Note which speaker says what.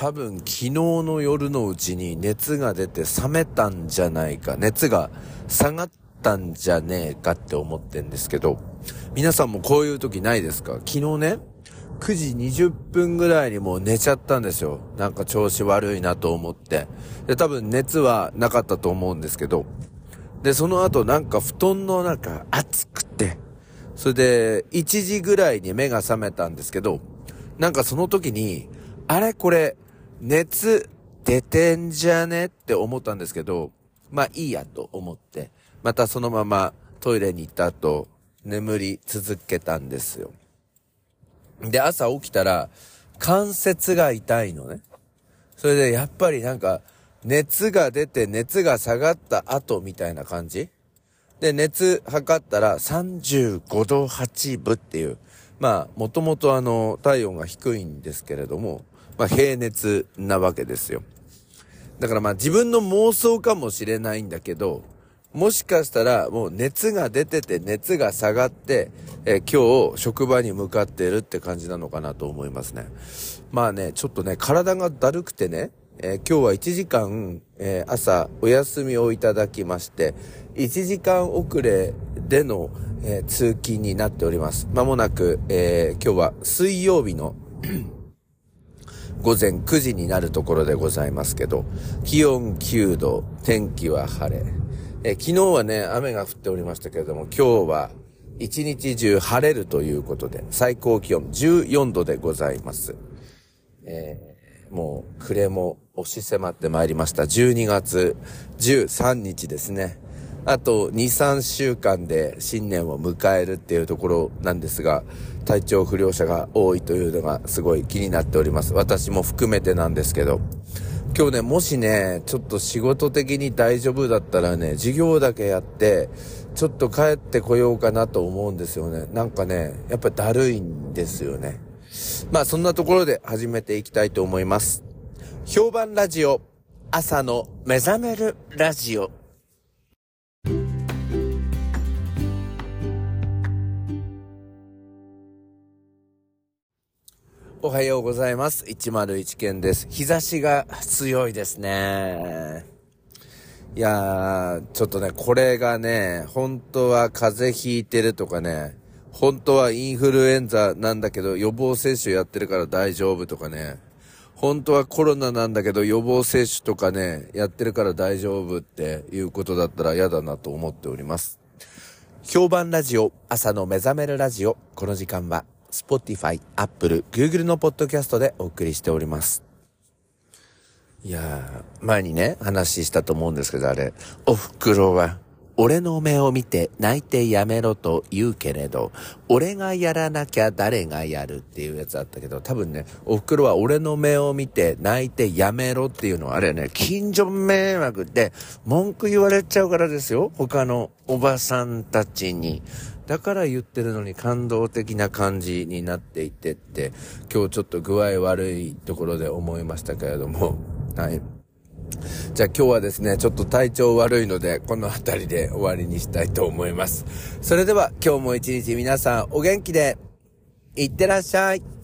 Speaker 1: 多分昨日の夜のうちに熱が出て冷めたんじゃないか、熱が下がったんじゃねえかって思ってんですけど、皆さんもこういう時ないですか？昨日ね、9時20分ぐらいにもう寝ちゃったんですよ。なんか調子悪いなと思って。で、多分熱はなかったと思うんですけど、で、その後なんか布団の中暑くて、それで1時ぐらいに目が覚めたんですけど、なんかその時に、あれ？これ、熱出てんじゃねって思ったんですけど、まあいいやと思って、またそのままトイレに行った後、眠り続けたんですよ。で、朝起きたら、関節が痛いのね。それでやっぱりなんか、熱が出て熱が下がった後みたいな感じで、熱測ったら35度8分っていう、まあ、もともとあの、体温が低いんですけれども、まあ、平熱なわけですよ。だからまあ、自分の妄想かもしれないんだけど、もしかしたらもう熱が出てて熱が下がって、え今日職場に向かっているって感じなのかなと思いますね。まあね、ちょっとね、体がだるくてね、えー、今日は1時間、えー、朝お休みをいただきまして、1時間遅れでの、えー、通勤になっております。まもなく、え今日は水曜日の午前9時になるところでございますけど、気温9度、天気は晴れ。え昨日はね、雨が降っておりましたけれども、今日は一日中晴れるということで、最高気温14度でございます。えー、もう暮れも押し迫ってまいりました。12月13日ですね。あと2、3週間で新年を迎えるっていうところなんですが、体調不良者が多いというのがすごい気になっております。私も含めてなんですけど。今日ね、もしね、ちょっと仕事的に大丈夫だったらね、授業だけやって、ちょっと帰ってこようかなと思うんですよね。なんかね、やっぱだるいんですよね。まあそんなところで始めていきたいと思います。評判ラジオ、朝の目覚めるラジオ。おはようございます。101件です。日差しが強いですね。いやー、ちょっとね、これがね、本当は風邪ひいてるとかね、本当はインフルエンザなんだけど予防接種やってるから大丈夫とかね、本当はコロナなんだけど予防接種とかね、やってるから大丈夫っていうことだったら嫌だなと思っております。評判ラジオ、朝の目覚めるラジオ、この時間は Spotify、Apple、Google のポッドキャストでお送りしております。いやー、前にね、話したと思うんですけど、あれ、お袋は、俺の目を見て泣いてやめろと言うけれど、俺がやらなきゃ誰がやるっていうやつあったけど、多分ね、お袋は俺の目を見て泣いてやめろっていうのはあれね、近所迷惑で文句言われちゃうからですよ。他のおばさんたちに。だから言ってるのに感動的な感じになっていてって、今日ちょっと具合悪いところで思いましたけれども、はい。じゃあ今日はですね、ちょっと体調悪いので、この辺りで終わりにしたいと思います。それでは今日も一日皆さんお元気で、いってらっしゃい。